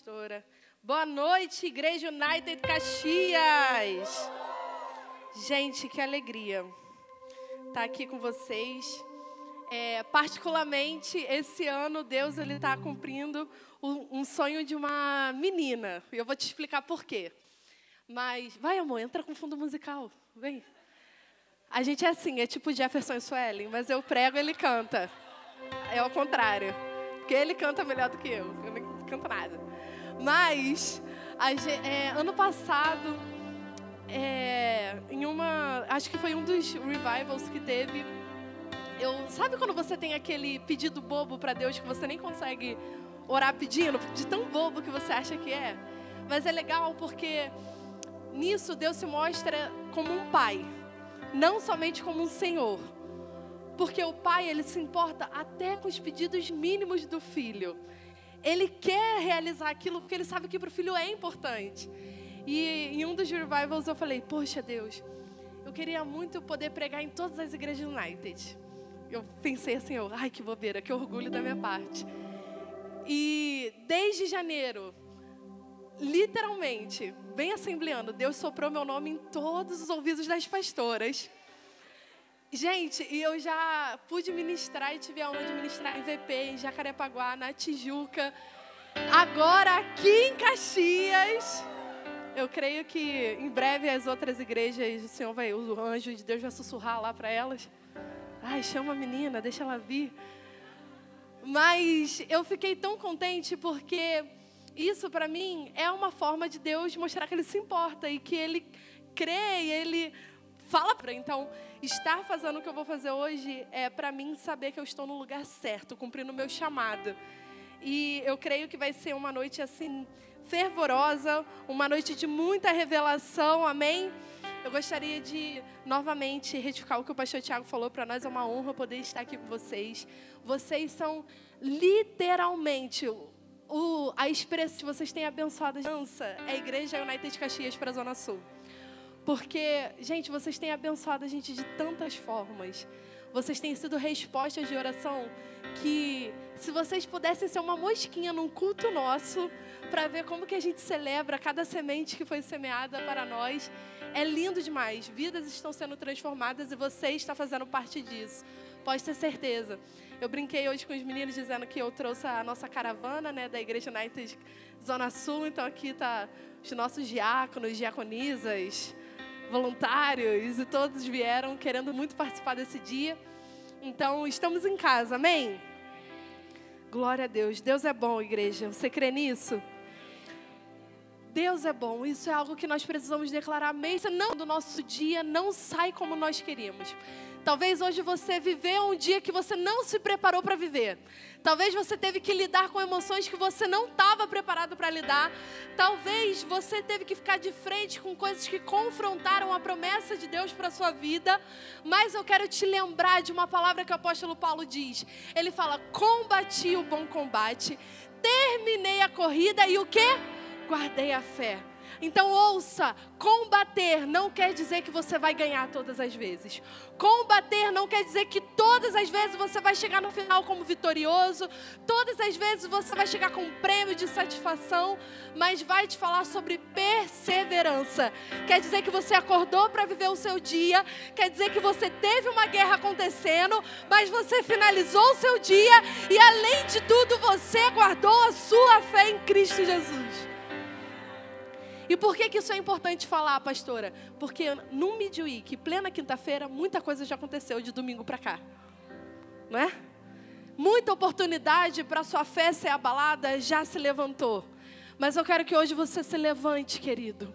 pastora. Boa noite, Igreja United Caxias. Gente, que alegria estar aqui com vocês. É, particularmente, esse ano, Deus ele está cumprindo um, sonho de uma menina. E eu vou te explicar por quê. Mas, vai amor, entra com fundo musical. Vem. A gente é assim, é tipo Jefferson e Suelen, mas eu prego, ele canta. É ao contrário. Porque ele canta melhor do que eu. Eu não canto nada. Mas, é, ano passado, é, em uma. Acho que foi um dos revivals que teve. Eu, sabe quando você tem aquele pedido bobo para Deus que você nem consegue orar pedindo, de tão bobo que você acha que é? Mas é legal porque nisso Deus se mostra como um pai, não somente como um senhor. Porque o pai, ele se importa até com os pedidos mínimos do filho. Ele quer realizar aquilo porque ele sabe que para o filho é importante. E em um dos revivals eu falei: Poxa, Deus, eu queria muito poder pregar em todas as igrejas United. Eu pensei assim: Ai, que bobeira, que orgulho da minha parte. E desde janeiro, literalmente, bem assembleando, Deus soprou meu nome em todos os ouvidos das pastoras. Gente, e eu já pude ministrar e tive a honra de ministrar em VP, em Jacarepaguá, na Tijuca. Agora aqui em Caxias. Eu creio que em breve as outras igrejas, o Senhor vai, o anjo de Deus vai sussurrar lá para elas. Ai, chama a menina, deixa ela vir. Mas eu fiquei tão contente porque isso para mim é uma forma de Deus mostrar que ele se importa e que ele crê e ele fala para então estar fazendo o que eu vou fazer hoje é para mim saber que eu estou no lugar certo, cumprindo o meu chamado. E eu creio que vai ser uma noite assim fervorosa, uma noite de muita revelação. Amém. Eu gostaria de novamente retificar o que o pastor Tiago falou para nós. É uma honra poder estar aqui com vocês. Vocês são literalmente o, a expressão, vocês têm abençoado a dança, é a Igreja United Caxias para a Zona Sul. Porque, gente, vocês têm abençoado a gente de tantas formas. Vocês têm sido respostas de oração que, se vocês pudessem ser uma mosquinha num culto nosso, para ver como que a gente celebra cada semente que foi semeada para nós, é lindo demais. Vidas estão sendo transformadas e você está fazendo parte disso. Pode ter certeza. Eu brinquei hoje com os meninos dizendo que eu trouxe a nossa caravana, né, da Igreja United Zona Sul. Então aqui tá os nossos diáconos, diaconisas, voluntários e todos vieram querendo muito participar desse dia. Então, estamos em casa, amém? Glória a Deus. Deus é bom, igreja. Você crê nisso? Deus é bom. Isso é algo que nós precisamos declarar. Mesmo não do nosso dia não sai como nós queríamos. Talvez hoje você viveu um dia que você não se preparou para viver. Talvez você teve que lidar com emoções que você não estava preparado para lidar. Talvez você teve que ficar de frente com coisas que confrontaram a promessa de Deus para sua vida. Mas eu quero te lembrar de uma palavra que o apóstolo Paulo diz. Ele fala: "Combati o bom combate, terminei a corrida e o que? Guardei a fé." Então ouça, combater não quer dizer que você vai ganhar todas as vezes. Combater não quer dizer que todas as vezes você vai chegar no final como vitorioso, todas as vezes você vai chegar com um prêmio de satisfação, mas vai te falar sobre perseverança. Quer dizer que você acordou para viver o seu dia, quer dizer que você teve uma guerra acontecendo, mas você finalizou o seu dia e além de tudo você guardou a sua fé em Cristo Jesus. E por que, que isso é importante falar, pastora? Porque no Midweek, plena quinta-feira, muita coisa já aconteceu de domingo para cá. Não é? Muita oportunidade para sua fé ser abalada já se levantou. Mas eu quero que hoje você se levante, querido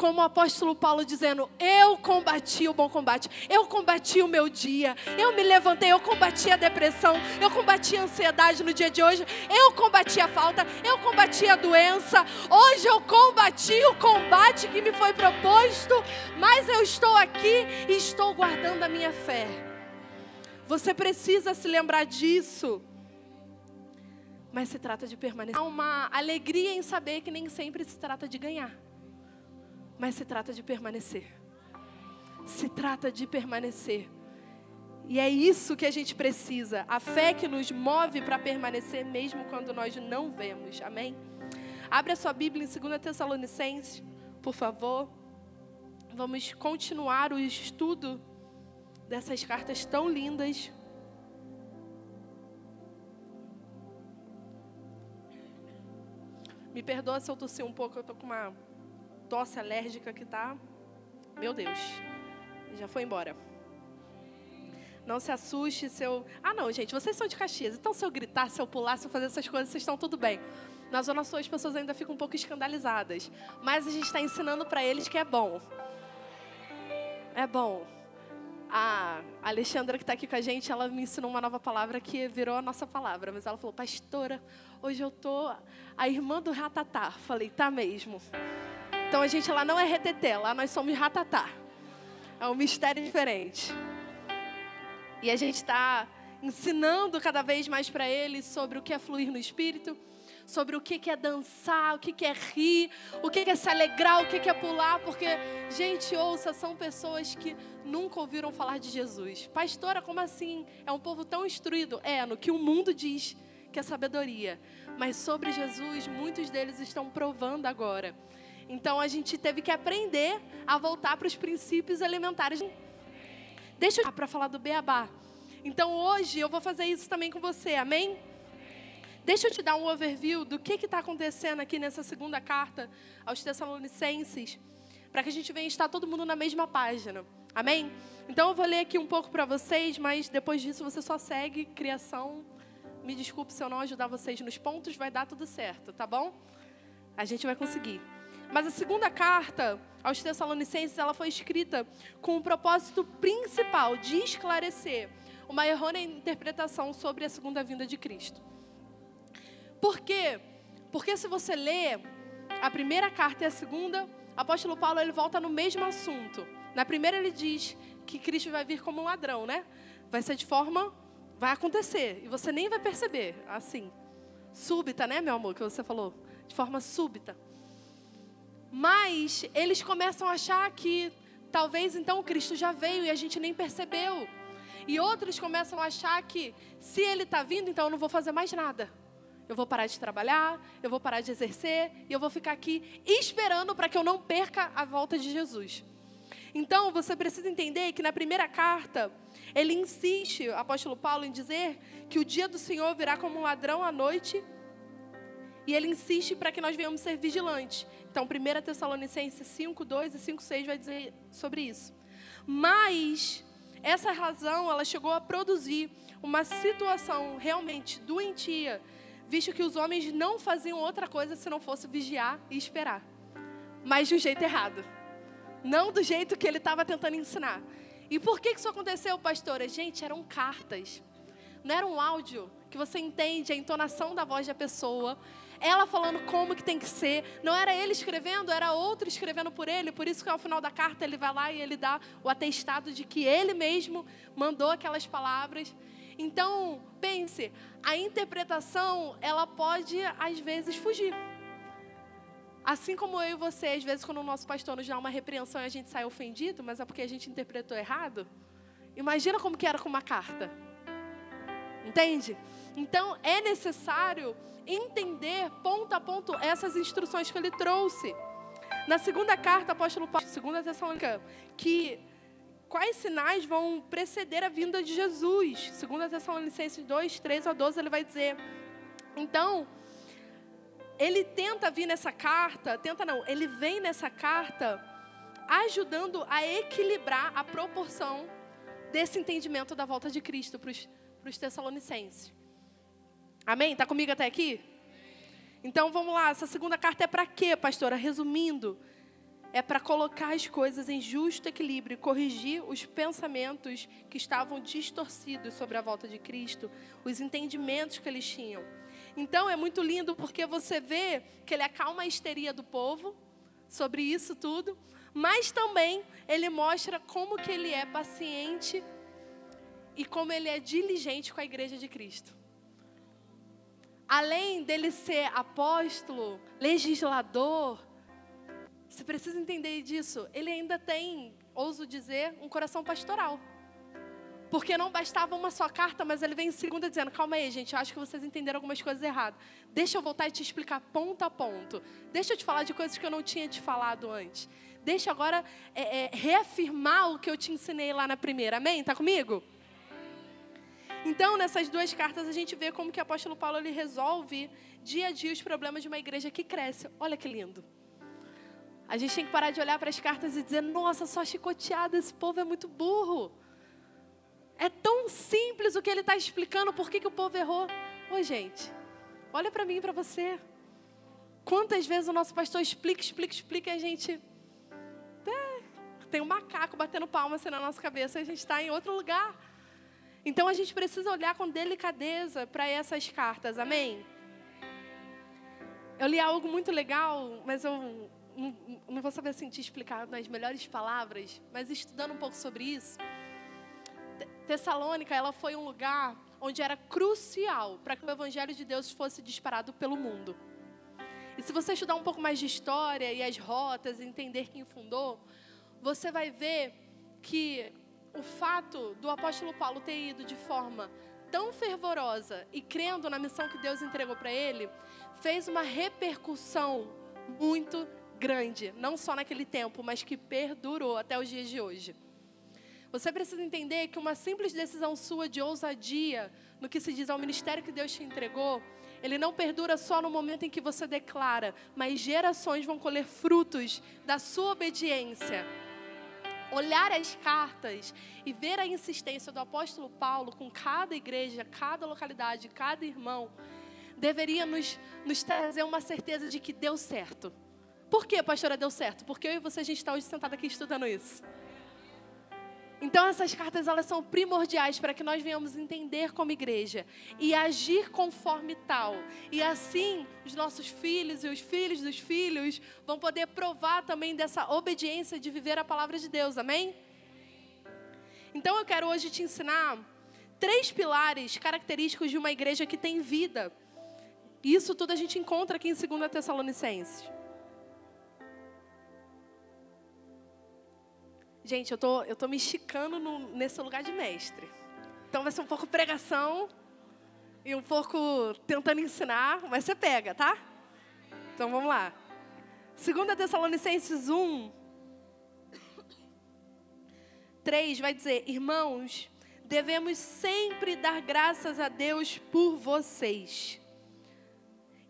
como o apóstolo Paulo dizendo: Eu combati o bom combate, eu combati o meu dia, eu me levantei, eu combati a depressão, eu combati a ansiedade no dia de hoje, eu combati a falta, eu combati a doença, hoje eu combati o combate que me foi proposto, mas eu estou aqui e estou guardando a minha fé. Você precisa se lembrar disso. Mas se trata de permanecer. Há uma alegria em saber que nem sempre se trata de ganhar mas se trata de permanecer. Se trata de permanecer. E é isso que a gente precisa, a fé que nos move para permanecer mesmo quando nós não vemos. Amém? Abre a sua Bíblia em 2 Tessalonicenses, por favor. Vamos continuar o estudo dessas cartas tão lindas. Me perdoa se eu tossir um pouco, eu tô com uma tosse alérgica que tá. Meu Deus, já foi embora. Não se assuste se eu. Ah, não, gente, vocês são de Caxias. Então, se eu gritar, se eu pular, se eu fazer essas coisas, vocês estão tudo bem. Na Zona Sul, as pessoas ainda ficam um pouco escandalizadas. Mas a gente está ensinando para eles que é bom. É bom. A Alexandra, que está aqui com a gente, ela me ensinou uma nova palavra que virou a nossa palavra. Mas ela falou, pastora, hoje eu tô a irmã do ratatá. Falei, tá mesmo. Então a gente lá não é reteté, lá nós somos ratatá. É um mistério diferente. E a gente está ensinando cada vez mais para eles sobre o que é fluir no espírito, sobre o que é dançar, o que é rir, o que é se alegrar, o que é pular, porque, gente, ouça, são pessoas que nunca ouviram falar de Jesus. Pastora, como assim? É um povo tão instruído? É, no que o mundo diz que é sabedoria. Mas sobre Jesus, muitos deles estão provando agora. Então a gente teve que aprender a voltar para os princípios elementares Deixa eu para falar do beabá. Então hoje eu vou fazer isso também com você, amém? Deixa eu te dar um overview do que está acontecendo aqui nessa segunda carta aos Tessalonicenses, para que a gente venha estar todo mundo na mesma página, amém? Então eu vou ler aqui um pouco para vocês, mas depois disso você só segue criação. Me desculpe se eu não ajudar vocês nos pontos, vai dar tudo certo, tá bom? A gente vai conseguir. Mas a segunda carta aos Tessalonicenses, ela foi escrita com o propósito principal de esclarecer uma errônea interpretação sobre a segunda vinda de Cristo. Por quê? Porque se você lê a primeira carta e a segunda, o apóstolo Paulo ele volta no mesmo assunto. Na primeira ele diz que Cristo vai vir como um ladrão, né? Vai ser de forma vai acontecer e você nem vai perceber, assim, súbita, né, meu amor, que você falou, de forma súbita. Mas eles começam a achar que talvez então Cristo já veio e a gente nem percebeu. E outros começam a achar que se ele está vindo, então eu não vou fazer mais nada. Eu vou parar de trabalhar, eu vou parar de exercer e eu vou ficar aqui esperando para que eu não perca a volta de Jesus. Então você precisa entender que na primeira carta, ele insiste, o apóstolo Paulo, em dizer que o dia do Senhor virá como um ladrão à noite. E ele insiste para que nós venhamos ser vigilantes. Então, 1 Tessalonicenses 5, 2 e 5, 6 vai dizer sobre isso. Mas essa razão, ela chegou a produzir uma situação realmente doentia, visto que os homens não faziam outra coisa se não fosse vigiar e esperar. Mas de um jeito errado. Não do jeito que ele estava tentando ensinar. E por que isso aconteceu, pastora? Gente, eram cartas. Não era um áudio que você entende a entonação da voz da pessoa ela falando como que tem que ser. Não era ele escrevendo, era outro escrevendo por ele. Por isso que ao final da carta ele vai lá e ele dá o atestado de que ele mesmo mandou aquelas palavras. Então, pense, a interpretação, ela pode às vezes fugir. Assim como eu e você, às vezes, quando o nosso pastor nos dá uma repreensão e a gente sai ofendido, mas é porque a gente interpretou errado. Imagina como que era com uma carta. Entende? Então, é necessário entender ponto a ponto essas instruções que ele trouxe. Na segunda carta, apóstolo Paulo, segunda Tessalônica, que quais sinais vão preceder a vinda de Jesus? Segunda Tessalonicenses 2, 3 a 12, ele vai dizer. Então, ele tenta vir nessa carta, tenta não, ele vem nessa carta ajudando a equilibrar a proporção desse entendimento da volta de Cristo para os Tessalonicenses. Amém? Está comigo até aqui? Então vamos lá, essa segunda carta é para quê, pastora? Resumindo, é para colocar as coisas em justo equilíbrio, corrigir os pensamentos que estavam distorcidos sobre a volta de Cristo, os entendimentos que eles tinham. Então é muito lindo porque você vê que ele acalma a histeria do povo sobre isso tudo, mas também ele mostra como que ele é paciente e como ele é diligente com a igreja de Cristo além dele ser apóstolo, legislador, você precisa entender disso. Ele ainda tem, ouso dizer, um coração pastoral. Porque não bastava uma só carta, mas ele vem em segunda dizendo: calma aí, gente, eu acho que vocês entenderam algumas coisas erradas. Deixa eu voltar e te explicar ponto a ponto. Deixa eu te falar de coisas que eu não tinha te falado antes. Deixa agora é, é, reafirmar o que eu te ensinei lá na primeira. Amém? Tá comigo? Então, nessas duas cartas, a gente vê como que o apóstolo Paulo ele resolve dia a dia os problemas de uma igreja que cresce. Olha que lindo. A gente tem que parar de olhar para as cartas e dizer: nossa, só chicoteada, esse povo é muito burro. É tão simples o que ele está explicando, por que, que o povo errou. Oi, gente, olha para mim e para você. Quantas vezes o nosso pastor explica, explica, explica e a gente. É, tem um macaco batendo palma assim na nossa cabeça a gente está em outro lugar. Então a gente precisa olhar com delicadeza para essas cartas, amém? Eu li algo muito legal, mas eu não, vou saber assim te explicar nas melhores palavras, mas estudando um pouco sobre isso. Tessalônica, ela foi um lugar onde era crucial para que o evangelho de Deus fosse disparado pelo mundo. E se você estudar um pouco mais de história e as rotas, entender quem fundou, você vai ver que o fato do apóstolo Paulo ter ido de forma tão fervorosa e crendo na missão que Deus entregou para ele, fez uma repercussão muito grande, não só naquele tempo, mas que perdurou até os dias de hoje. Você precisa entender que uma simples decisão sua de ousadia no que se diz ao ministério que Deus te entregou, ele não perdura só no momento em que você declara, mas gerações vão colher frutos da sua obediência. Olhar as cartas e ver a insistência do apóstolo Paulo com cada igreja, cada localidade, cada irmão, deveria nos, nos trazer uma certeza de que deu certo. Por que, pastora, deu certo? Porque eu e você, a gente está hoje sentado aqui estudando isso. Então essas cartas elas são primordiais para que nós venhamos entender como igreja e agir conforme tal. E assim os nossos filhos e os filhos dos filhos vão poder provar também dessa obediência de viver a palavra de Deus. Amém? Então eu quero hoje te ensinar três pilares característicos de uma igreja que tem vida. Isso tudo a gente encontra aqui em 2 Tessalonicenses. Gente, eu tô, eu tô me esticando no, nesse lugar de mestre. Então vai ser um pouco pregação e um pouco tentando ensinar, mas você pega, tá? Então vamos lá. 2 Tessalonicenses 1, 3 vai dizer: Irmãos, devemos sempre dar graças a Deus por vocês.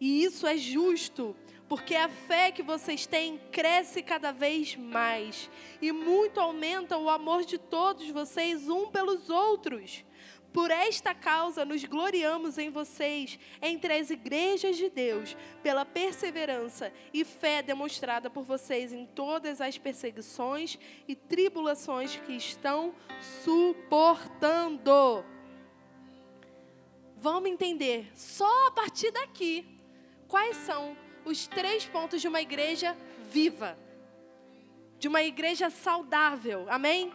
E isso é justo, porque a fé que vocês têm cresce cada vez mais e muito aumenta o amor de todos vocês um pelos outros. Por esta causa nos gloriamos em vocês, entre as igrejas de Deus, pela perseverança e fé demonstrada por vocês em todas as perseguições e tribulações que estão suportando. Vamos entender, só a partir daqui, quais são os três pontos de uma igreja viva, de uma igreja saudável. Amém?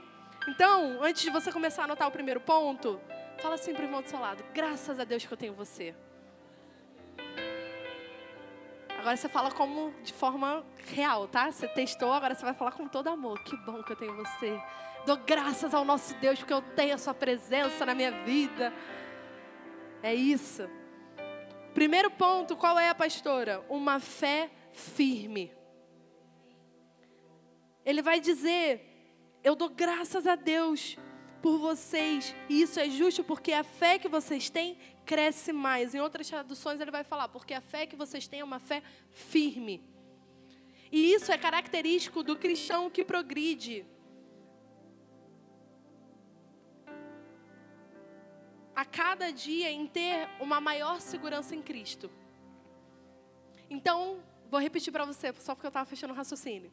Então, antes de você começar a anotar o primeiro ponto, fala assim para o irmão do seu lado: graças a Deus que eu tenho você. Agora você fala como de forma real, tá? Você testou, agora você vai falar com todo amor. Que bom que eu tenho você. Dou graças ao nosso Deus porque eu tenho a sua presença na minha vida. É isso. Primeiro ponto, qual é a pastora? Uma fé firme. Ele vai dizer: Eu dou graças a Deus por vocês, e isso é justo porque a fé que vocês têm cresce mais. Em outras traduções, ele vai falar: Porque a fé que vocês têm é uma fé firme. E isso é característico do cristão que progride. A cada dia em ter uma maior segurança em Cristo. Então, vou repetir para você, só porque eu estava fechando o raciocínio.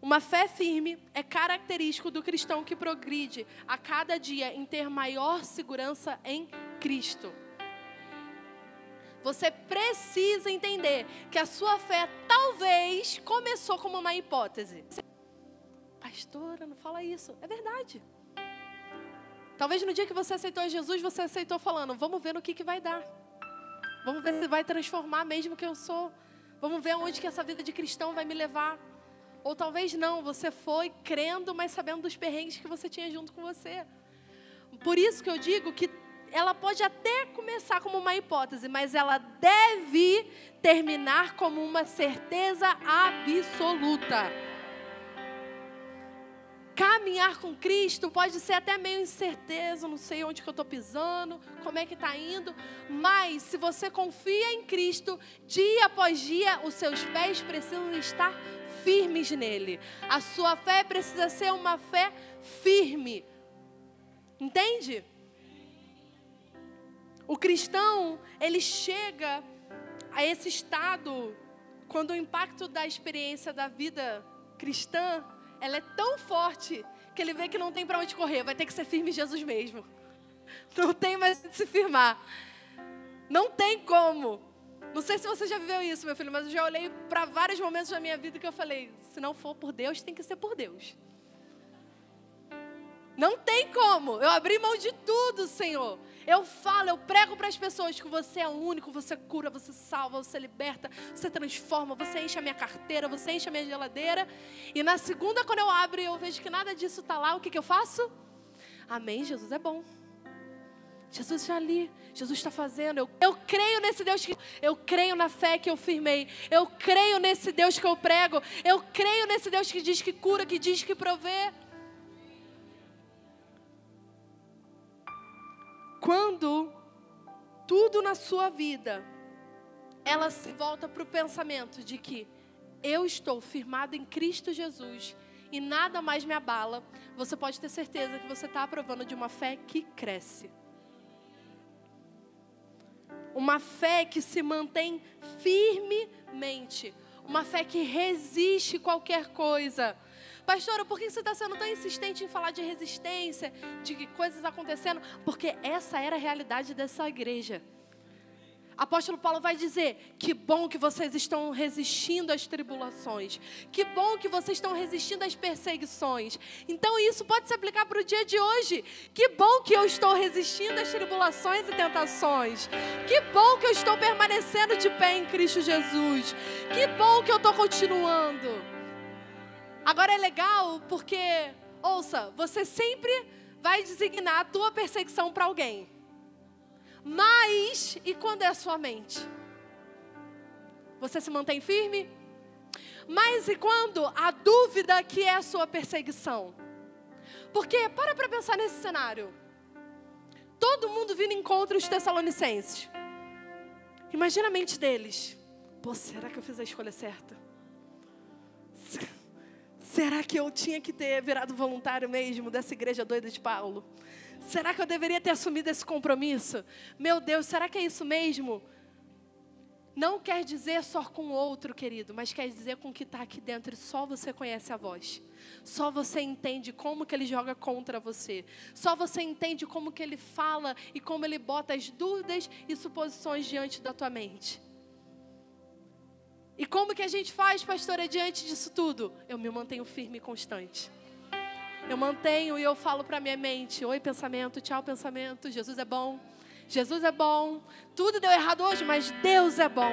Uma fé firme é característico do cristão que progride a cada dia em ter maior segurança em Cristo. Você precisa entender que a sua fé talvez começou como uma hipótese. Pastora, não fala isso. É verdade. Talvez no dia que você aceitou Jesus, você aceitou falando: vamos ver no que, que vai dar. Vamos ver se vai transformar mesmo que eu sou. Vamos ver aonde que essa vida de cristão vai me levar. Ou talvez não, você foi crendo, mas sabendo dos perrengues que você tinha junto com você. Por isso que eu digo que ela pode até começar como uma hipótese, mas ela deve terminar como uma certeza absoluta. Caminhar com Cristo pode ser até meio incerteza, não sei onde que eu estou pisando, como é que está indo, mas se você confia em Cristo, dia após dia, os seus pés precisam estar firmes nele. A sua fé precisa ser uma fé firme. Entende? O cristão, ele chega a esse estado quando o impacto da experiência da vida cristã ela é tão forte que ele vê que não tem para onde correr, vai ter que ser firme em Jesus mesmo. Não tem mais de se firmar. Não tem como. Não sei se você já viveu isso, meu filho, mas eu já olhei para vários momentos da minha vida que eu falei: se não for por Deus, tem que ser por Deus. Não tem como. Eu abri mão de tudo, Senhor. Eu falo, eu prego para as pessoas que você é único, você cura, você salva, você liberta, você transforma, você enche a minha carteira, você enche a minha geladeira. E na segunda, quando eu abro e eu vejo que nada disso está lá, o que, que eu faço? Amém, Jesus é bom. Jesus já ali, Jesus está fazendo. Eu, eu creio nesse Deus que. Eu creio na fé que eu firmei. Eu creio nesse Deus que eu prego. Eu creio nesse Deus que diz que cura, que diz que provê. Quando tudo na sua vida ela se volta para o pensamento de que eu estou firmado em Cristo Jesus e nada mais me abala, você pode ter certeza que você está aprovando de uma fé que cresce. Uma fé que se mantém firmemente. Uma fé que resiste qualquer coisa. Pastora, por que você está sendo tão insistente em falar de resistência, de coisas acontecendo? Porque essa era a realidade dessa igreja. Apóstolo Paulo vai dizer: que bom que vocês estão resistindo às tribulações, que bom que vocês estão resistindo às perseguições. Então isso pode se aplicar para o dia de hoje. Que bom que eu estou resistindo às tribulações e tentações. Que bom que eu estou permanecendo de pé em Cristo Jesus. Que bom que eu estou continuando. Agora é legal porque, ouça, você sempre vai designar a tua perseguição para alguém. Mas, e quando é a sua mente? Você se mantém firme? Mas e quando a dúvida que é a sua perseguição? Porque, para para pensar nesse cenário. Todo mundo vindo encontro os tessalonicenses. Imagina a mente deles. Pô, será que eu fiz a escolha certa? Será que eu tinha que ter virado voluntário mesmo dessa igreja doida de Paulo? Será que eu deveria ter assumido esse compromisso? Meu Deus, será que é isso mesmo? Não quer dizer só com o outro, querido, mas quer dizer com o que está aqui dentro e só você conhece a voz. Só você entende como que ele joga contra você. Só você entende como que ele fala e como ele bota as dúvidas e suposições diante da tua mente. E como que a gente faz, pastora, diante disso tudo? Eu me mantenho firme e constante. Eu mantenho e eu falo para minha mente: Oi, pensamento, tchau, pensamento. Jesus é bom. Jesus é bom. Tudo deu errado hoje, mas Deus é bom.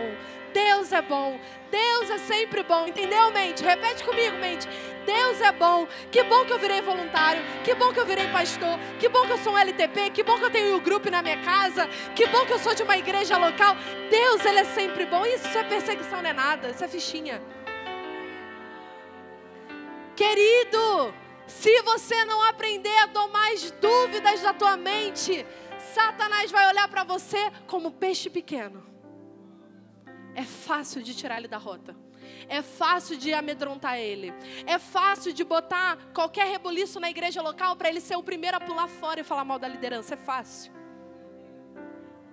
Deus é bom. Deus é sempre bom. Entendeu, mente? Repete comigo, mente. Deus é bom. Que bom que eu virei voluntário. Que bom que eu virei pastor. Que bom que eu sou um LTP. Que bom que eu tenho um grupo na minha casa. Que bom que eu sou de uma igreja local. Deus, Ele é sempre bom. Isso é perseguição, não é nada. Isso é fichinha. Querido, se você não aprender a tomar as dúvidas da tua mente, Satanás vai olhar para você como peixe pequeno. É fácil de tirar ele da rota. É fácil de amedrontar ele. É fácil de botar qualquer rebuliço na igreja local para ele ser o primeiro a pular fora e falar mal da liderança. É fácil.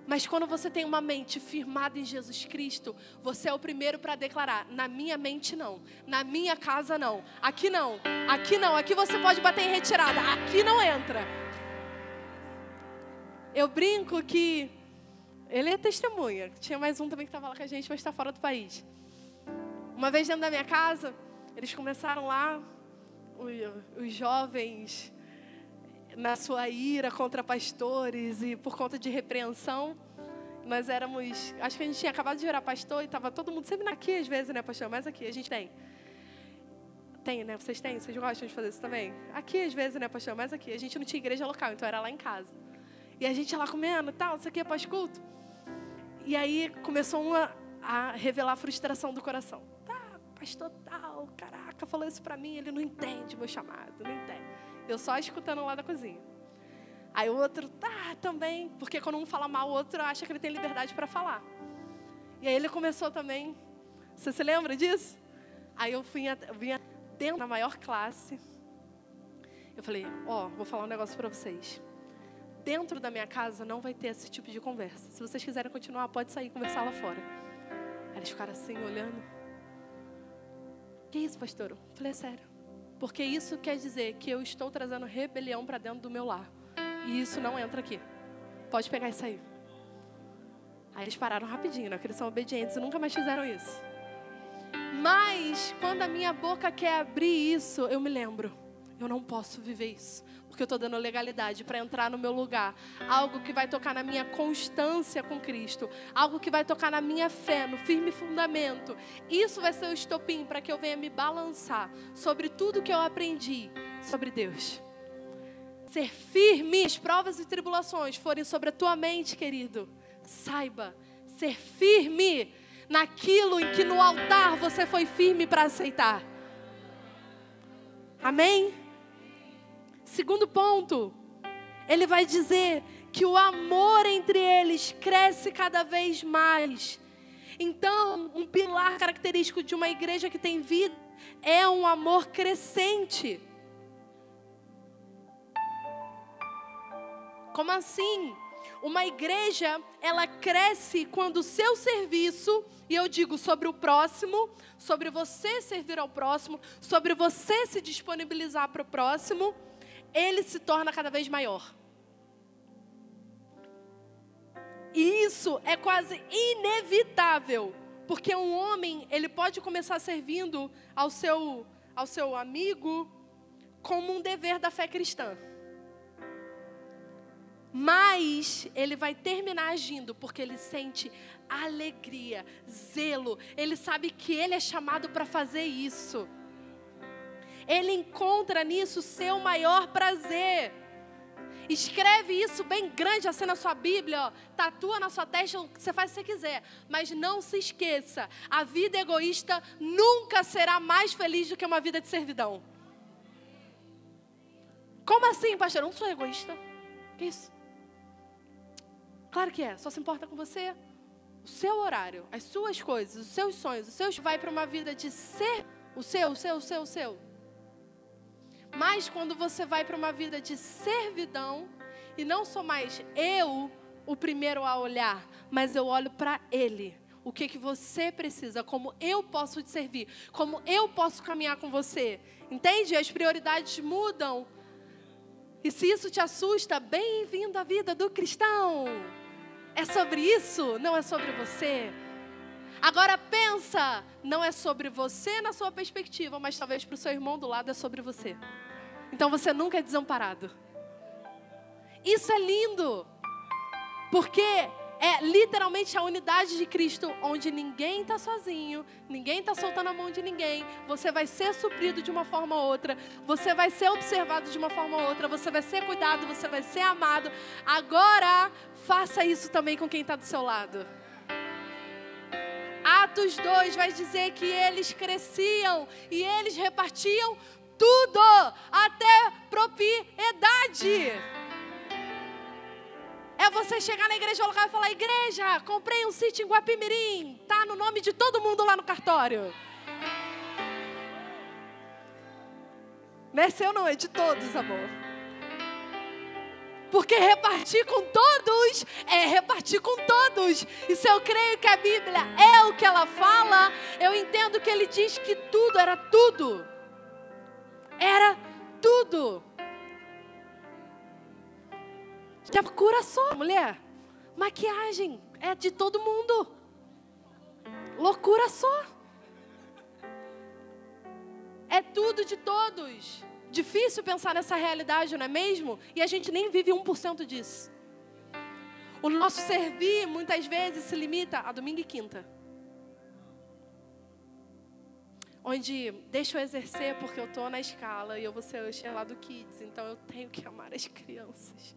Mas quando você tem uma mente firmada em Jesus Cristo, você é o primeiro para declarar: na minha mente não, na minha casa não, aqui não, aqui não, aqui você pode bater em retirada, aqui não entra. Eu brinco que ele é testemunha. Tinha mais um também que estava lá com a gente, mas está fora do país. Uma vez dentro da minha casa, eles começaram lá, os, jovens, na sua ira contra pastores e por conta de repreensão. Nós éramos, acho que a gente tinha acabado de virar pastor e estava todo mundo sempre aqui às vezes, né, pastor? Mas aqui a gente tem. Tem, né? Vocês têm? Vocês gostam de fazer isso também? Aqui, às vezes, né, pastor? Mas aqui. A gente não tinha igreja local, então era lá em casa. E a gente lá comendo e tal, isso aqui é pós-culto. E aí começou uma a revelar a frustração do coração. Pastor tal, caraca, falou isso pra mim, ele não entende meu chamado, não entende. Eu só escutando lá da cozinha. Aí o outro, tá, também, porque quando um fala mal, o outro acha que ele tem liberdade para falar. E aí ele começou também. Você se lembra disso? Aí eu vinha, vinha dentro da maior classe. Eu falei, ó, oh, vou falar um negócio para vocês. Dentro da minha casa não vai ter esse tipo de conversa. Se vocês quiserem continuar, pode sair e conversar lá fora. Aí eles ficaram assim, olhando. Que isso, pastor? Eu falei, é sério. Porque isso quer dizer que eu estou trazendo rebelião para dentro do meu lar. E isso não entra aqui. Pode pegar isso aí. Aí eles pararam rapidinho, né? Porque eles são obedientes e nunca mais fizeram isso. Mas quando a minha boca quer abrir isso, eu me lembro. Eu não posso viver isso. Porque eu estou dando legalidade para entrar no meu lugar. Algo que vai tocar na minha constância com Cristo. Algo que vai tocar na minha fé, no firme fundamento. Isso vai ser o estopim para que eu venha me balançar sobre tudo que eu aprendi sobre Deus. Ser firme, as provas e tribulações forem sobre a tua mente, querido Saiba, ser firme naquilo em que no altar você foi firme para aceitar. Amém? Segundo ponto, ele vai dizer que o amor entre eles cresce cada vez mais. Então, um pilar característico de uma igreja que tem vida é um amor crescente. Como assim? Uma igreja, ela cresce quando o seu serviço, e eu digo sobre o próximo, sobre você servir ao próximo, sobre você se disponibilizar para o próximo, ele se torna cada vez maior. E isso é quase inevitável, porque um homem, ele pode começar servindo ao seu ao seu amigo como um dever da fé cristã. Mas ele vai terminar agindo porque ele sente alegria, zelo. Ele sabe que ele é chamado para fazer isso. Ele encontra nisso seu maior prazer. Escreve isso bem grande assim na sua Bíblia, ó. tatua na sua testa, você faz o que você quiser. Mas não se esqueça: a vida egoísta nunca será mais feliz do que uma vida de servidão. Como assim, pastor? Eu não sou egoísta. Que isso? Claro que é, só se importa com você. O seu horário, as suas coisas, os seus sonhos, os seus vai para uma vida de ser o seu, o seu, o seu, o seu. Mas quando você vai para uma vida de servidão e não sou mais eu o primeiro a olhar, mas eu olho para ele. O que que você precisa, como eu posso te servir, como eu posso caminhar com você. Entende? As prioridades mudam. E se isso te assusta, bem-vindo à vida do cristão. É sobre isso, não é sobre você. Agora pensa, não é sobre você na sua perspectiva, mas talvez para o seu irmão do lado é sobre você. Então você nunca é desamparado. Isso é lindo, porque é literalmente a unidade de Cristo, onde ninguém está sozinho, ninguém está soltando a mão de ninguém. Você vai ser suprido de uma forma ou outra, você vai ser observado de uma forma ou outra, você vai ser cuidado, você vai ser amado. Agora, faça isso também com quem está do seu lado. Atos 2 vai dizer que eles cresciam e eles repartiam tudo, até propriedade. É você chegar na igreja local e falar: Igreja, comprei um sítio em Guapimirim. Tá no nome de todo mundo lá no cartório. Não é seu, não, é de todos, amor. Porque repartir com todos é repartir com todos. E se eu creio que a Bíblia é o que ela fala, eu entendo que ele diz que tudo era tudo. Era tudo. Já cura só, mulher. Maquiagem é de todo mundo. Loucura só. É tudo de todos. Difícil pensar nessa realidade, não é mesmo? E a gente nem vive 1% disso. O nosso servir muitas vezes se limita a domingo e quinta. onde deixa eu exercer porque eu tô na escala e eu vou ser usher lá do Kids, então eu tenho que amar as crianças.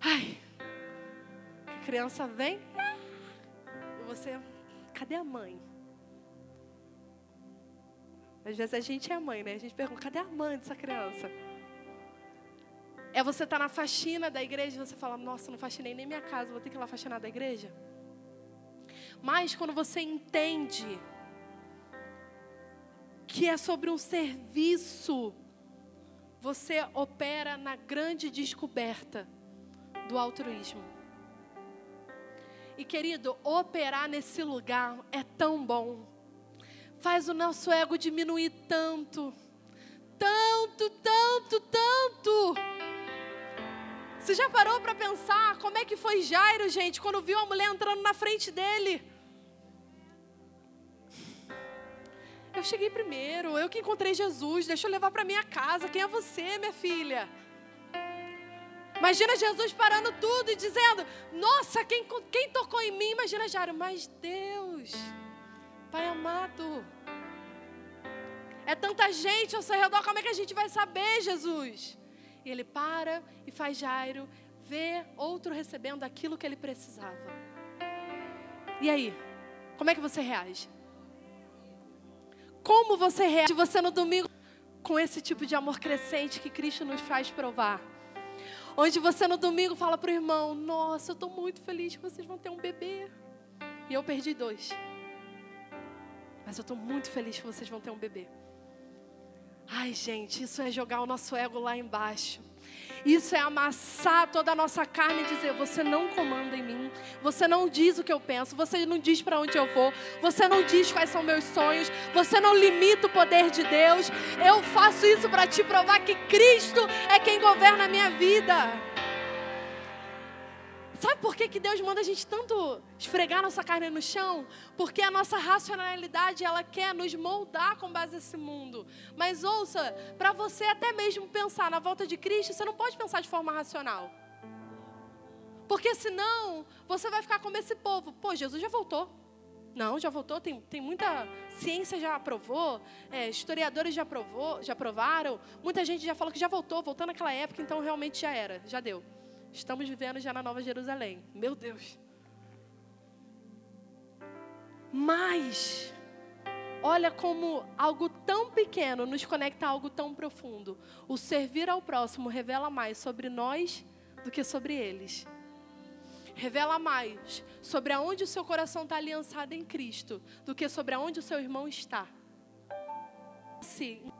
Ai, a criança vem e você, cadê a mãe? Às vezes a gente é mãe, né? A gente pergunta, cadê a mãe dessa criança? É você estar tá na faxina da igreja e você fala, nossa, não faxinei nem minha casa, vou ter que ir lá faxinar da igreja. Mas quando você entende que é sobre um serviço, você opera na grande descoberta do altruísmo. E querido, operar nesse lugar é tão bom. Faz o nosso ego diminuir tanto. Tanto, tanto, tanto. Você já parou para pensar como é que foi Jairo, gente, quando viu a mulher entrando na frente dele? Eu cheguei primeiro, eu que encontrei Jesus, deixa eu levar para minha casa. Quem é você, minha filha? Imagina Jesus parando tudo e dizendo: Nossa, quem, quem tocou em mim? Imagina Jairo, mas Deus, Pai amado, é tanta gente ao seu redor, como é que a gente vai saber, Jesus? E ele para e faz Jairo ver outro recebendo aquilo que ele precisava. E aí, como é que você reage? Como você reage você no domingo com esse tipo de amor crescente que Cristo nos faz provar? Onde você no domingo fala para o irmão: Nossa, eu estou muito feliz que vocês vão ter um bebê. E eu perdi dois. Mas eu estou muito feliz que vocês vão ter um bebê. Ai, gente, isso é jogar o nosso ego lá embaixo. Isso é amassar toda a nossa carne e dizer: Você não comanda em mim, você não diz o que eu penso, você não diz para onde eu vou, você não diz quais são meus sonhos, você não limita o poder de Deus. Eu faço isso para te provar que Cristo é quem governa a minha vida. Sabe por que, que Deus manda a gente tanto esfregar nossa carne no chão? Porque a nossa racionalidade, ela quer nos moldar com base nesse mundo. Mas ouça, para você até mesmo pensar na volta de Cristo, você não pode pensar de forma racional. Porque senão, você vai ficar como esse povo. Pô, Jesus já voltou. Não, já voltou, tem, tem muita ciência já aprovou, é, historiadores já aprovou, já aprovaram, muita gente já falou que já voltou, voltou naquela época, então realmente já era, já deu. Estamos vivendo já na Nova Jerusalém. Meu Deus. Mas, olha como algo tão pequeno nos conecta a algo tão profundo. O servir ao próximo revela mais sobre nós do que sobre eles. Revela mais sobre aonde o seu coração está aliançado em Cristo do que sobre aonde o seu irmão está. Sim.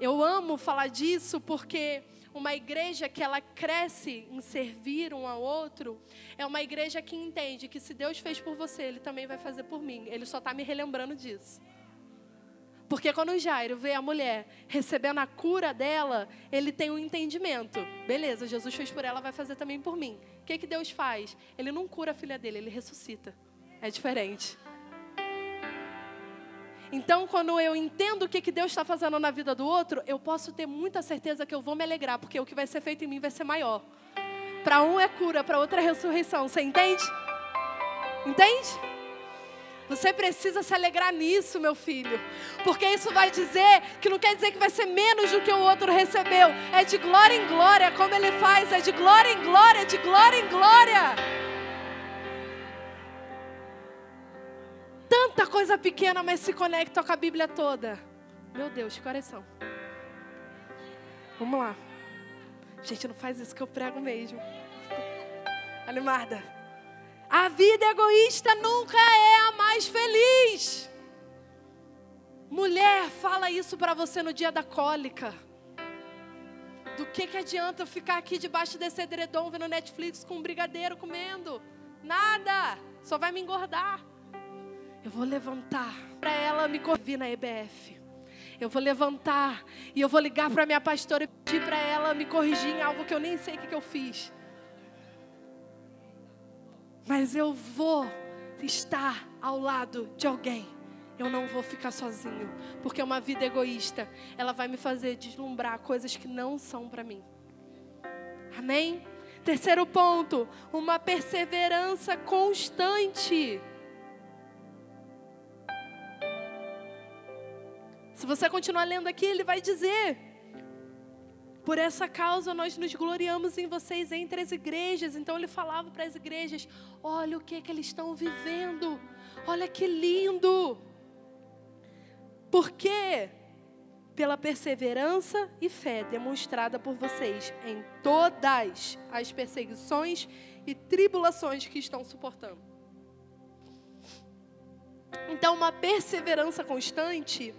Eu amo falar disso porque uma igreja que ela cresce em servir um ao outro, é uma igreja que entende que se Deus fez por você, Ele também vai fazer por mim. Ele só está me relembrando disso. Porque quando o Jairo vê a mulher recebendo a cura dela, ele tem um entendimento. Beleza, Jesus fez por ela, vai fazer também por mim. O que, que Deus faz? Ele não cura a filha dele, ele ressuscita. É diferente. Então, quando eu entendo o que, que Deus está fazendo na vida do outro, eu posso ter muita certeza que eu vou me alegrar, porque o que vai ser feito em mim vai ser maior. Para um é cura, para outro é ressurreição. Você entende? Entende? Você precisa se alegrar nisso, meu filho. Porque isso vai dizer que não quer dizer que vai ser menos do que o outro recebeu. É de glória em glória, como ele faz. É de glória em glória, de glória em glória. Tanta coisa pequena, mas se conecta com a Bíblia toda. Meu Deus, que coração. Vamos lá. Gente, não faz isso que eu prego mesmo. Animada. A vida egoísta nunca é a mais feliz. Mulher, fala isso para você no dia da cólica. Do que, que adianta eu ficar aqui debaixo desse edredom vendo Netflix com um brigadeiro comendo? Nada. Só vai me engordar. Eu vou levantar para ela me corrigir na EBF. Eu vou levantar e eu vou ligar para minha pastora e pedir para ela me corrigir em algo que eu nem sei o que, que eu fiz. Mas eu vou estar ao lado de alguém. Eu não vou ficar sozinho, porque uma vida egoísta, ela vai me fazer deslumbrar coisas que não são para mim. Amém? Terceiro ponto, uma perseverança constante. Se você continuar lendo aqui, ele vai dizer: Por essa causa nós nos gloriamos em vocês entre as igrejas. Então ele falava para as igrejas: Olha o que, que eles estão vivendo. Olha que lindo. Por quê? Pela perseverança e fé demonstrada por vocês em todas as perseguições e tribulações que estão suportando. Então, uma perseverança constante.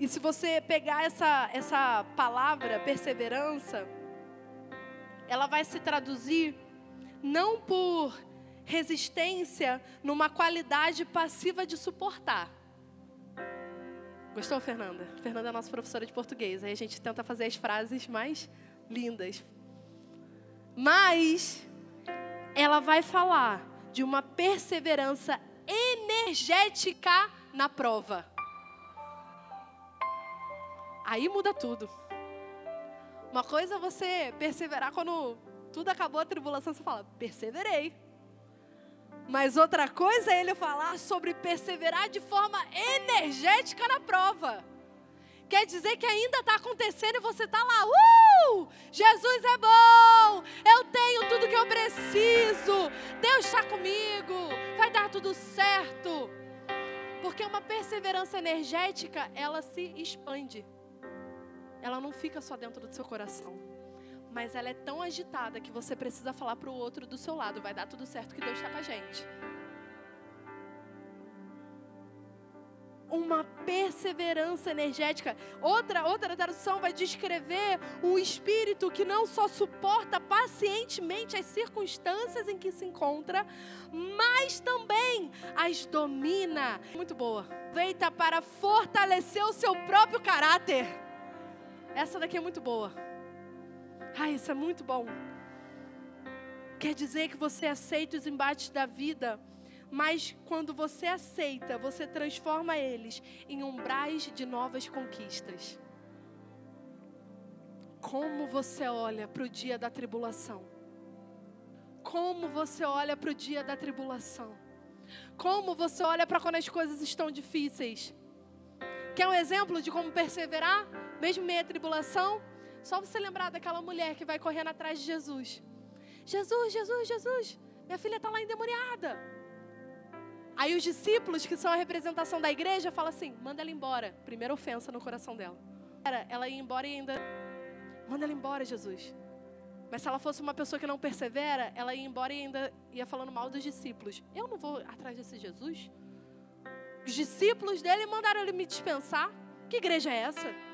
E se você pegar essa, essa palavra, perseverança, ela vai se traduzir não por resistência numa qualidade passiva de suportar. Gostou, Fernanda? Fernanda é nossa professora de português. Aí a gente tenta fazer as frases mais lindas. Mas ela vai falar de uma perseverança energética na prova. Aí muda tudo. Uma coisa é você perseverar quando tudo acabou a tribulação, você fala, perseverei. Mas outra coisa é ele falar sobre perseverar de forma energética na prova. Quer dizer que ainda está acontecendo e você está lá, uh! Jesus é bom, eu tenho tudo que eu preciso, Deus está comigo, vai dar tudo certo. Porque uma perseverança energética, ela se expande. Ela não fica só dentro do seu coração. Mas ela é tão agitada que você precisa falar para o outro do seu lado: vai dar tudo certo que Deus está com a gente. uma perseverança energética. Outra, outra tradução vai descrever um espírito que não só suporta pacientemente as circunstâncias em que se encontra, mas também as domina. Muito boa. Feita para fortalecer o seu próprio caráter. Essa daqui é muito boa. Ai, isso é muito bom. Quer dizer que você aceita os embates da vida mas quando você aceita, você transforma eles em umbrais de novas conquistas. Como você olha para o dia da tribulação? Como você olha para o dia da tribulação? Como você olha para quando as coisas estão difíceis? Quer um exemplo de como perseverar, mesmo meia tribulação? Só você lembrar daquela mulher que vai correndo atrás de Jesus. Jesus, Jesus, Jesus, minha filha está lá endemoniada. Aí os discípulos, que são a representação da igreja, falam assim: manda ela embora. Primeira ofensa no coração dela. Ela ia embora e ainda. Manda ela embora, Jesus. Mas se ela fosse uma pessoa que não persevera, ela ia embora e ainda ia falando mal dos discípulos. Eu não vou atrás desse Jesus. Os discípulos dele mandaram ele me dispensar. Que igreja é essa?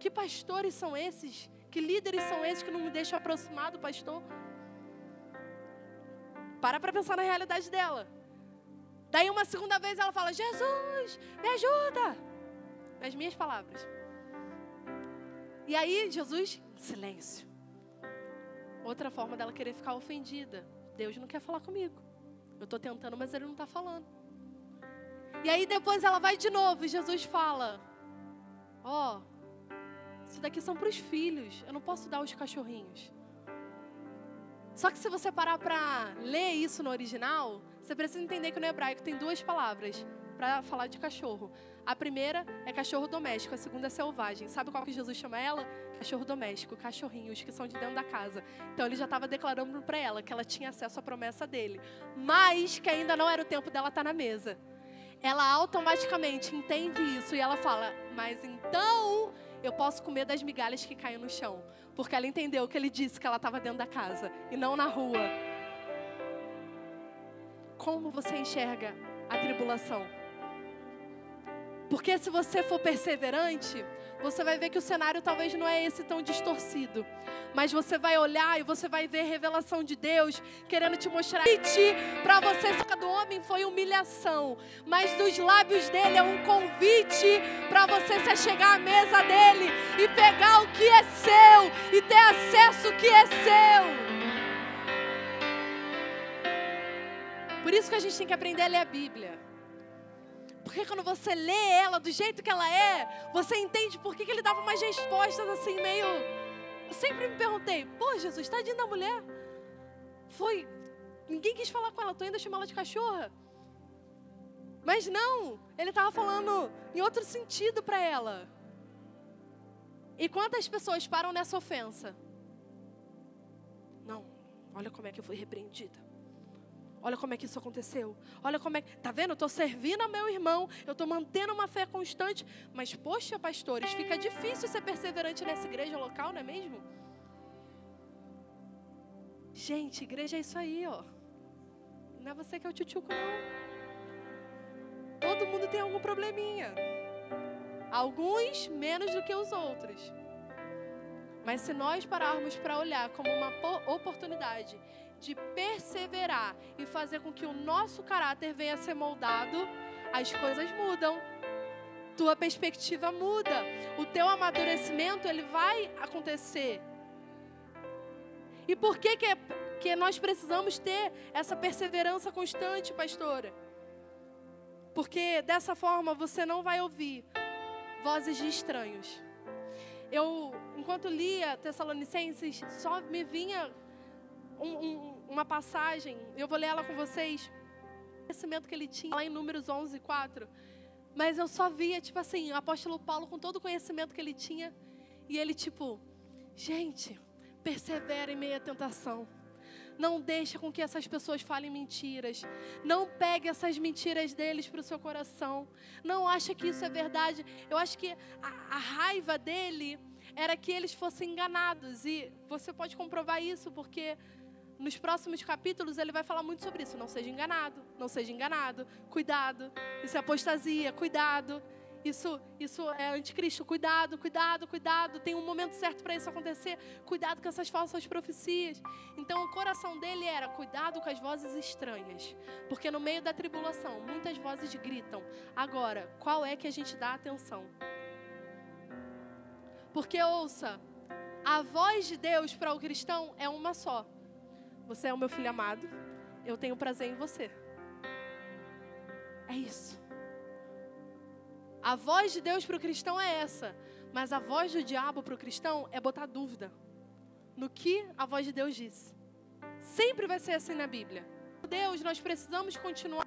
Que pastores são esses? Que líderes são esses que não me deixam aproximar do pastor? Para para pensar na realidade dela. Daí uma segunda vez ela fala: Jesus, me ajuda. Nas minhas palavras. E aí Jesus, silêncio. Outra forma dela querer ficar ofendida. Deus não quer falar comigo. Eu estou tentando, mas ele não está falando. E aí depois ela vai de novo e Jesus fala: Ó, oh, isso daqui são para os filhos. Eu não posso dar os cachorrinhos. Só que se você parar para ler isso no original, você precisa entender que no hebraico tem duas palavras para falar de cachorro. A primeira é cachorro doméstico, a segunda é selvagem. Sabe qual que Jesus chama ela? Cachorro doméstico, cachorrinhos que são de dentro da casa. Então ele já estava declarando para ela que ela tinha acesso à promessa dele, mas que ainda não era o tempo dela estar tá na mesa. Ela automaticamente entende isso e ela fala: Mas então eu posso comer das migalhas que caem no chão. Porque ela entendeu que ele disse que ela estava dentro da casa e não na rua. Como você enxerga a tribulação? Porque se você for perseverante, você vai ver que o cenário talvez não é esse tão distorcido. Mas você vai olhar e você vai ver revelação de Deus querendo te mostrar. Para você, a do homem foi humilhação, mas dos lábios dele é um convite para você se chegar à mesa dele e pegar o que é seu e ter acesso ao que é seu. Por isso que a gente tem que aprender a ler a Bíblia. Porque quando você lê ela do jeito que ela é, você entende por que, que ele dava umas respostas assim, meio. Eu sempre me perguntei, pô, Jesus, tadinha da mulher. Foi. Ninguém quis falar com ela, tô ainda chamando ela de cachorra. Mas não, ele estava falando em outro sentido para ela. E quantas pessoas param nessa ofensa? Não, olha como é que eu fui repreendida. Olha como é que isso aconteceu. Olha como é que. Tá vendo? Eu estou servindo ao meu irmão. Eu estou mantendo uma fé constante. Mas, poxa, pastores, fica difícil ser perseverante nessa igreja local, não é mesmo? Gente, igreja é isso aí, ó. Não é você que é o tchutchuco, não. Todo mundo tem algum probleminha. Alguns menos do que os outros. Mas se nós pararmos para olhar como uma oportunidade de perseverar e fazer com que o nosso caráter venha a ser moldado, as coisas mudam. Tua perspectiva muda. O teu amadurecimento ele vai acontecer. E por que que, é, que nós precisamos ter essa perseverança constante, pastora? Porque dessa forma você não vai ouvir vozes de estranhos. Eu, enquanto lia Tessalonicenses, só me vinha um, um, uma passagem, eu vou ler ela com vocês. O conhecimento que ele tinha lá em Números 11, 4. Mas eu só via, tipo assim, o apóstolo Paulo com todo o conhecimento que ele tinha. E ele, tipo, gente, persevera em meio à tentação. Não deixa com que essas pessoas falem mentiras. Não pegue essas mentiras deles para o seu coração. Não acha que isso é verdade. Eu acho que a, a raiva dele era que eles fossem enganados. E você pode comprovar isso porque nos próximos capítulos ele vai falar muito sobre isso. Não seja enganado, não seja enganado, cuidado. Isso é apostasia, cuidado. Isso, isso é anticristo, cuidado, cuidado, cuidado. Tem um momento certo para isso acontecer. Cuidado com essas falsas profecias. Então o coração dele era cuidado com as vozes estranhas, porque no meio da tribulação muitas vozes gritam. Agora, qual é que a gente dá atenção? Porque ouça, a voz de Deus para o cristão é uma só. Você é o meu filho amado. Eu tenho prazer em você. É isso. A voz de Deus para o cristão é essa. Mas a voz do diabo para o cristão é botar dúvida no que a voz de Deus disse. Sempre vai ser assim na Bíblia. Deus, nós precisamos continuar.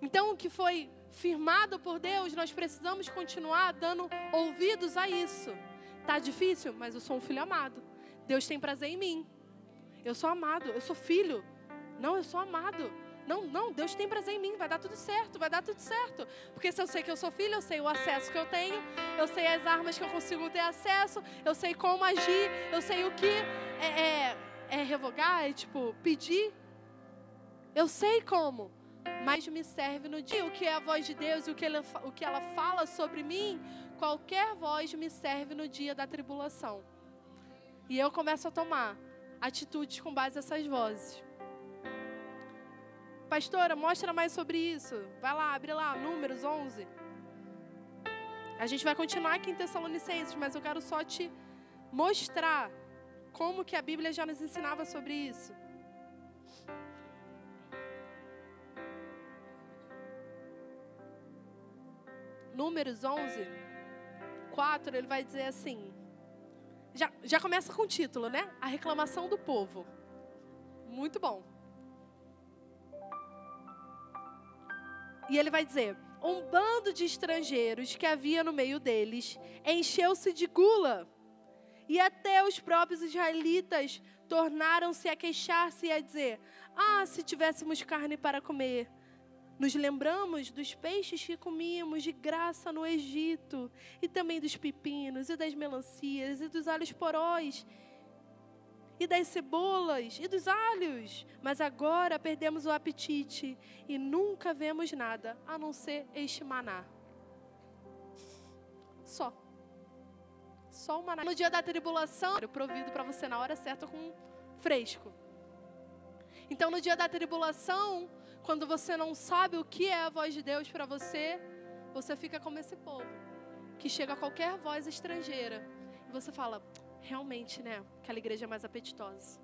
Então, o que foi firmado por Deus, nós precisamos continuar dando ouvidos a isso. Tá difícil, mas eu sou um filho amado. Deus tem prazer em mim. Eu sou amado, eu sou filho. Não, eu sou amado. Não, não, Deus tem prazer em mim, vai dar tudo certo, vai dar tudo certo. Porque se eu sei que eu sou filho, eu sei o acesso que eu tenho, eu sei as armas que eu consigo ter acesso, eu sei como agir, eu sei o que é, é, é revogar, é tipo pedir. Eu sei como, mas me serve no dia. O que é a voz de Deus e o que, ele, o que ela fala sobre mim, qualquer voz me serve no dia da tribulação. E eu começo a tomar atitudes com base nessas vozes. Pastora, mostra mais sobre isso. Vai lá, abre lá, Números 11. A gente vai continuar aqui em Tessalonicenses, mas eu quero só te mostrar como que a Bíblia já nos ensinava sobre isso. Números 11, 4, ele vai dizer assim: já, já começa com o título, né? A reclamação do povo. Muito bom. E ele vai dizer: Um bando de estrangeiros que havia no meio deles encheu-se de gula. E até os próprios israelitas tornaram-se a queixar-se e a dizer: Ah, se tivéssemos carne para comer. Nos lembramos dos peixes que comíamos de graça no Egito, e também dos pepinos, e das melancias, e dos alhos poróis, e das cebolas, e dos alhos. Mas agora perdemos o apetite, e nunca vemos nada, a não ser este maná. Só. Só o maná. No dia da tribulação, provido para você na hora certa com fresco. Então, no dia da tribulação, quando você não sabe o que é a voz de Deus para você, você fica como esse povo, que chega a qualquer voz estrangeira e você fala: realmente, né? Aquela igreja é mais apetitosa.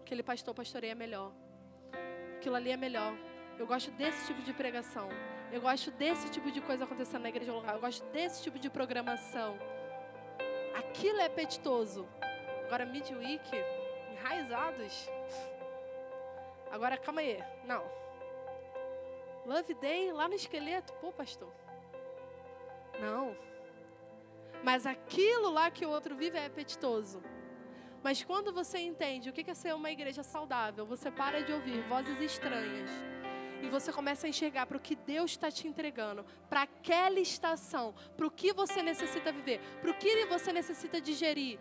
Aquele pastor pastoreia melhor. Aquilo ali é melhor. Eu gosto desse tipo de pregação. Eu gosto desse tipo de coisa acontecendo na igreja local. Eu gosto desse tipo de programação. Aquilo é apetitoso. Agora, midweek, enraizados. Agora, calma aí. Não. Love Day lá no esqueleto. Pô, pastor. Não. Mas aquilo lá que o outro vive é apetitoso. Mas quando você entende o que é ser uma igreja saudável, você para de ouvir vozes estranhas e você começa a enxergar para o que Deus está te entregando, para aquela estação, para o que você necessita viver, para o que você necessita digerir.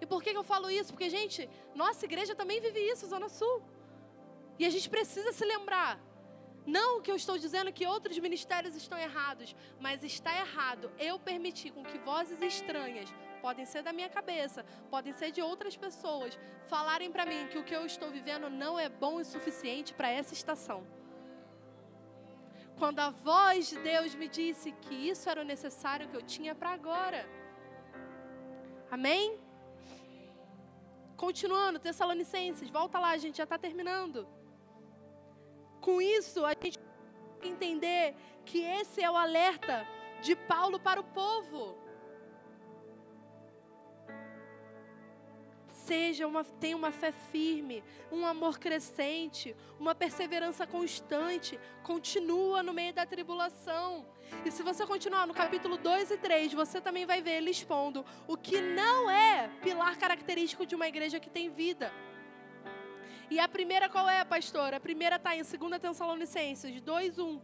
E por que eu falo isso? Porque, gente, nossa igreja também vive isso, Zona Sul. E a gente precisa se lembrar. Não que eu estou dizendo que outros ministérios estão errados, mas está errado eu permitir com que vozes estranhas, podem ser da minha cabeça, podem ser de outras pessoas, falarem para mim que o que eu estou vivendo não é bom o suficiente para essa estação. Quando a voz de Deus me disse que isso era o necessário que eu tinha para agora. Amém? Continuando, Tessalonicenses, volta lá, a gente já está terminando. Com isso, a gente entender que esse é o alerta de Paulo para o povo. Seja uma, tenha uma fé firme, um amor crescente, uma perseverança constante, continua no meio da tribulação. E se você continuar no capítulo 2 e 3, você também vai ver ele expondo o que não é pilar característico de uma igreja que tem vida. E a primeira qual é, pastor? A primeira está em 2 Tessalonicenses 2, 1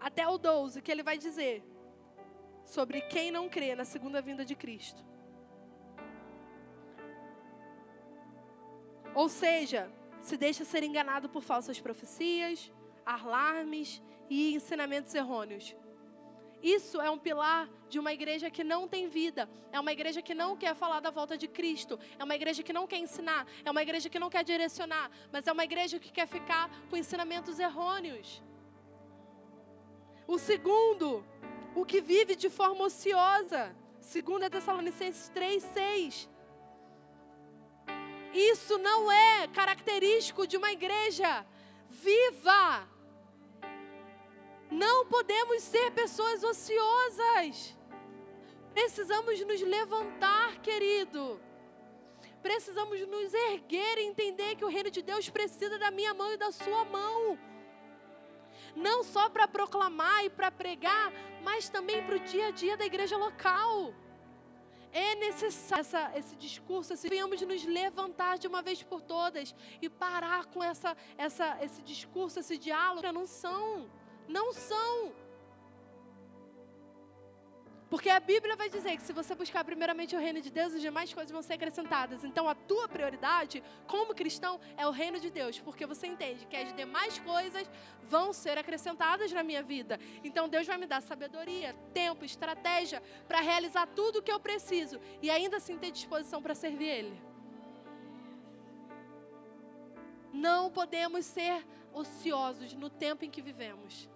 até o 12, que ele vai dizer sobre quem não crê na segunda vinda de Cristo. Ou seja, se deixa ser enganado por falsas profecias, alarmes e ensinamentos errôneos. Isso é um pilar de uma igreja que não tem vida. É uma igreja que não quer falar da volta de Cristo. É uma igreja que não quer ensinar. É uma igreja que não quer direcionar. Mas é uma igreja que quer ficar com ensinamentos errôneos. O segundo, o que vive de forma ociosa. Segundo Tessalonicenses 3, 6. Isso não é característico de uma igreja viva. Não podemos ser pessoas ociosas. Precisamos nos levantar, querido. Precisamos nos erguer e entender que o reino de Deus precisa da minha mão e da sua mão. Não só para proclamar e para pregar, mas também para o dia a dia da igreja local. É necessário essa, esse discurso, assim, venhamos nos levantar de uma vez por todas e parar com essa, essa, esse discurso, esse diálogo. Não são. Não são. Porque a Bíblia vai dizer que se você buscar primeiramente o reino de Deus, as demais coisas vão ser acrescentadas. Então a tua prioridade, como cristão, é o reino de Deus. Porque você entende que as demais coisas vão ser acrescentadas na minha vida. Então Deus vai me dar sabedoria, tempo, estratégia para realizar tudo o que eu preciso. E ainda assim ter disposição para servir Ele. Não podemos ser ociosos no tempo em que vivemos.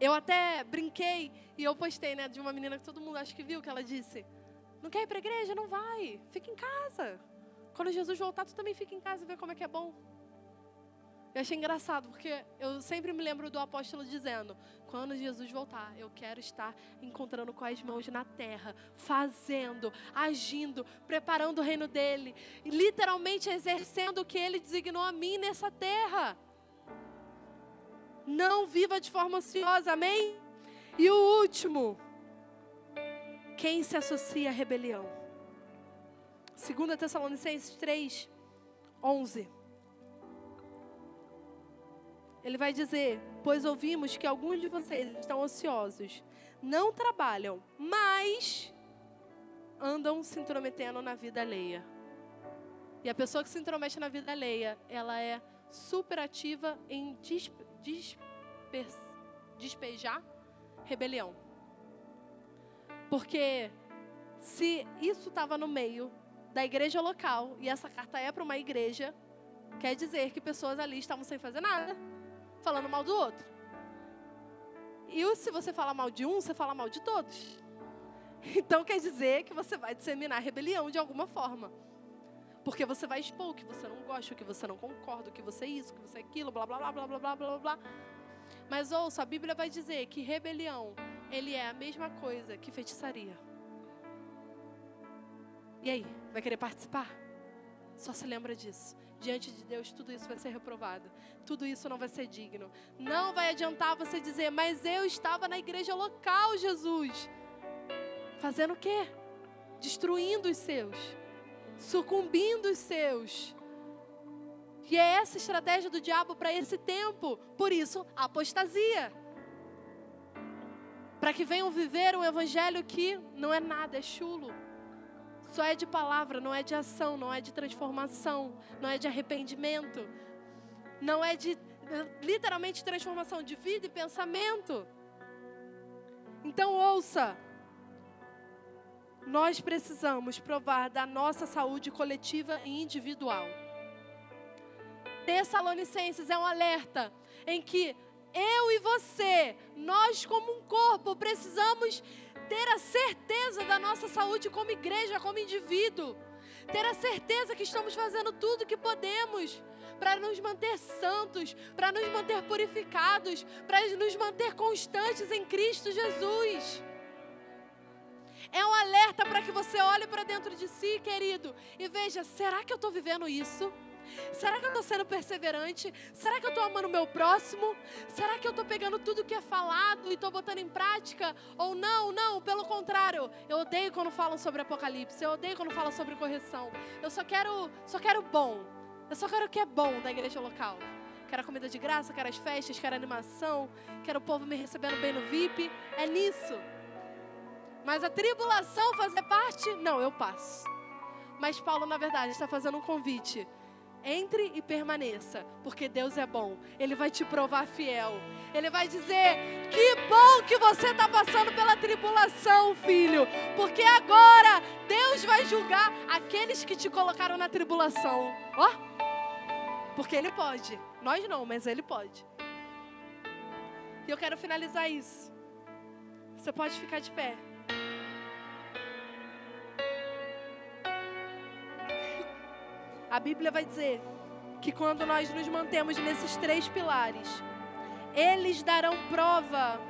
Eu até brinquei e eu postei, né, de uma menina que todo mundo acho que viu que ela disse: "Não quer ir para a igreja? Não vai. Fica em casa. Quando Jesus voltar, tu também fica em casa e vê como é que é bom." Eu achei engraçado, porque eu sempre me lembro do apóstolo dizendo: quando Jesus voltar, eu quero estar encontrando com as mãos na terra, fazendo, agindo, preparando o reino dele, literalmente exercendo o que ele designou a mim nessa terra. Não viva de forma ociosa, amém? E o último, quem se associa à rebelião? 2 Tessalonicenses 3, 11. Ele vai dizer: Pois ouvimos que alguns de vocês estão ociosos, não trabalham, mas andam se intrometendo na vida alheia. E a pessoa que se intromete na vida alheia, ela é super ativa em despejar rebelião. Porque se isso estava no meio da igreja local e essa carta é para uma igreja, quer dizer que pessoas ali estavam sem fazer nada, falando mal do outro. E se você fala mal de um, você fala mal de todos. Então quer dizer que você vai disseminar rebelião de alguma forma. Porque você vai expor o que você não gosta, o que você não concorda, o que você é isso, o que você é aquilo, blá blá blá blá blá blá blá blá. Mas ouça, a Bíblia vai dizer que rebelião, ele é a mesma coisa que feitiçaria. E aí, vai querer participar? Só se lembra disso. Diante de Deus, tudo isso vai ser reprovado. Tudo isso não vai ser digno. Não vai adiantar você dizer, mas eu estava na igreja local, Jesus. Fazendo o quê? Destruindo os seus, sucumbindo os seus. E é essa estratégia do diabo para esse tempo. Por isso, a apostasia. Para que venham viver um evangelho que não é nada, é chulo. Só é de palavra, não é de ação, não é de transformação, não é de arrependimento, não é de literalmente transformação de vida e pensamento. Então ouça, nós precisamos provar da nossa saúde coletiva e individual. Tessalonicenses é um alerta em que eu e você, nós como um corpo, precisamos ter a certeza da nossa saúde como igreja, como indivíduo. Ter a certeza que estamos fazendo tudo que podemos para nos manter santos, para nos manter purificados, para nos manter constantes em Cristo Jesus. É um alerta para que você olhe para dentro de si, querido, e veja: será que eu estou vivendo isso? Será que eu estou sendo perseverante? Será que eu estou amando o meu próximo? Será que eu estou pegando tudo que é falado e estou botando em prática? Ou não, não, pelo contrário. Eu odeio quando falam sobre Apocalipse. Eu odeio quando falam sobre correção. Eu só quero, só quero bom. Eu só quero o que é bom da igreja local. Quero a comida de graça, quero as festas, quero a animação, quero o povo me recebendo bem no VIP. É nisso. Mas a tribulação fazer parte? Não, eu passo. Mas Paulo, na verdade, está fazendo um convite entre e permaneça, porque Deus é bom. Ele vai te provar fiel. Ele vai dizer: Que bom que você está passando pela tribulação, filho, porque agora Deus vai julgar aqueles que te colocaram na tribulação. Ó, oh, porque Ele pode. Nós não, mas Ele pode. E eu quero finalizar isso. Você pode ficar de pé. A Bíblia vai dizer que quando nós nos mantemos nesses três pilares, eles darão prova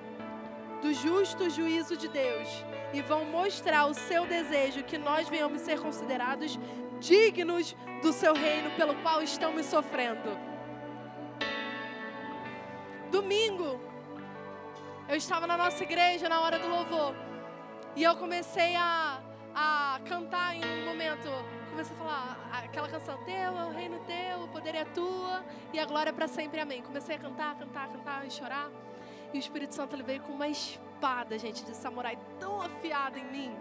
do justo juízo de Deus e vão mostrar o seu desejo que nós venhamos ser considerados dignos do seu reino pelo qual estamos sofrendo. Domingo, eu estava na nossa igreja na hora do louvor e eu comecei a, a cantar em um momento comecei a falar aquela canção: Teu é o reino teu, o poder é tua e a glória é para sempre, amém. Comecei a cantar, cantar, cantar e chorar. E o Espírito Santo ele veio com uma espada, gente, de samurai tão afiada em mim.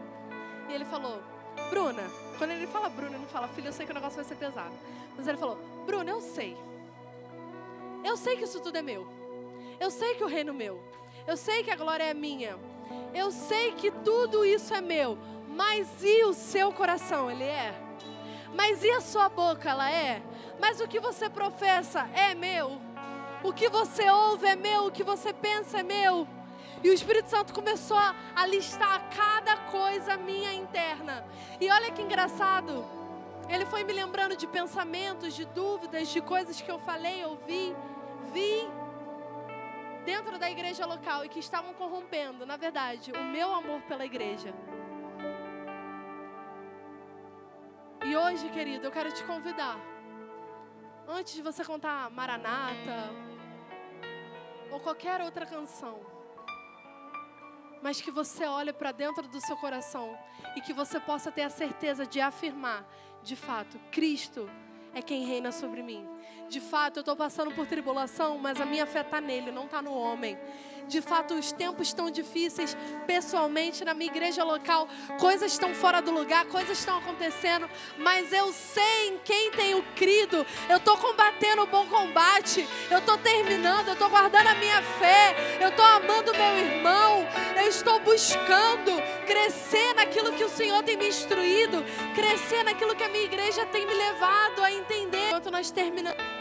E ele falou: Bruna, quando ele fala Bruna, ele não fala filho, eu sei que o negócio vai ser pesado. Mas ele falou: Bruna, eu sei. Eu sei que isso tudo é meu. Eu sei que o reino é meu. Eu sei que a glória é minha. Eu sei que tudo isso é meu. Mas e o seu coração? Ele é? Mas e a sua boca, ela é? Mas o que você professa é meu. O que você ouve é meu, o que você pensa é meu. E o Espírito Santo começou a listar cada coisa minha interna. E olha que engraçado. Ele foi me lembrando de pensamentos, de dúvidas, de coisas que eu falei, ouvi, vi dentro da igreja local e que estavam corrompendo, na verdade, o meu amor pela igreja. E hoje, querido, eu quero te convidar. Antes de você contar Maranata ou qualquer outra canção, mas que você olhe para dentro do seu coração e que você possa ter a certeza de afirmar, de fato, Cristo é quem reina sobre mim. De fato, eu estou passando por tribulação, mas a minha fé está nele, não está no homem. De fato, os tempos estão difíceis, pessoalmente, na minha igreja local, coisas estão fora do lugar, coisas estão acontecendo, mas eu sei em quem tenho crido, eu estou combatendo o bom combate, eu estou terminando, eu estou guardando a minha fé, eu estou amando meu irmão, eu estou buscando crescer naquilo que o Senhor tem me instruído, crescer naquilo que a minha igreja tem me levado a entender. Enquanto nós terminamos.